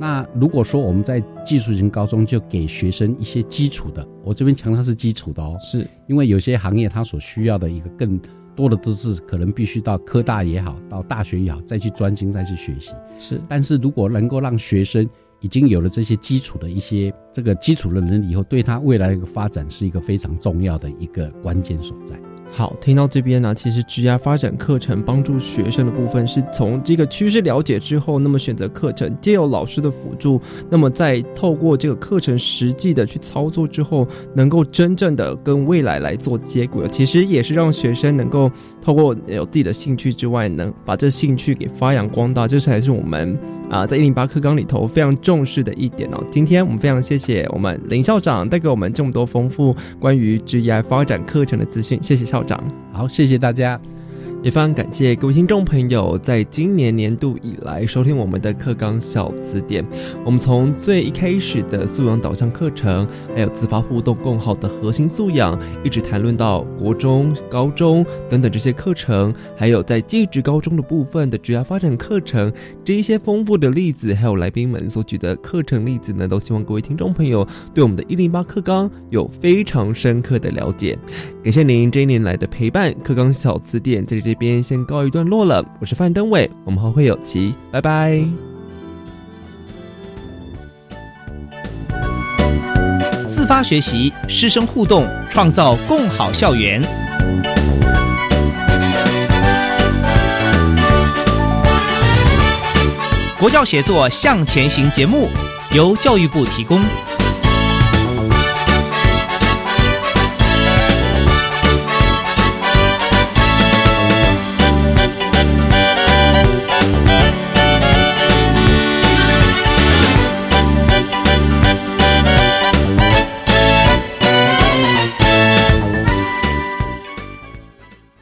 那如果说我们在技术型高中就给学生一些基础的，我这边强调是基础的哦，是因为有些行业它所需要的一个更多的资质，可能必须到科大也好，到大学也好，再去专精再去学习。是，但是如果能够让学生已经有了这些基础的一些这个基础的能力以后，对他未来的一个发展是一个非常重要的一个关键所在。好，听到这边呢，其实职业发展课程帮助学生的部分，是从这个趋势了解之后，那么选择课程，借由老师的辅助，那么在透过这个课程实际的去操作之后，能够真正的跟未来来做接轨，其实也是让学生能够透过有自己的兴趣之外，能把这兴趣给发扬光大，这才是我们。啊，在一零八课纲里头非常重视的一点哦。今天我们非常谢谢我们林校长带给我们这么多丰富关于职业发展课程的资讯，谢谢校长。好，谢谢大家。也非常感谢各位听众朋友，在今年年度以来收听我们的课纲小词典。我们从最一开始的素养导向课程，还有自发互动共好的核心素养，一直谈论到国中、高中等等这些课程，还有在技职高中的部分的职业发展课程，这一些丰富的例子，还有来宾们所举的课程例子呢，都希望各位听众朋友对我们的一零八课纲有非常深刻的了解。感谢您这一年来的陪伴，课纲小词典在这。这边先告一段落了，我是范登伟，我们后会有期，拜拜。自发学习，师生互动，创造共好校园。国教协作向前行节目由教育部提供。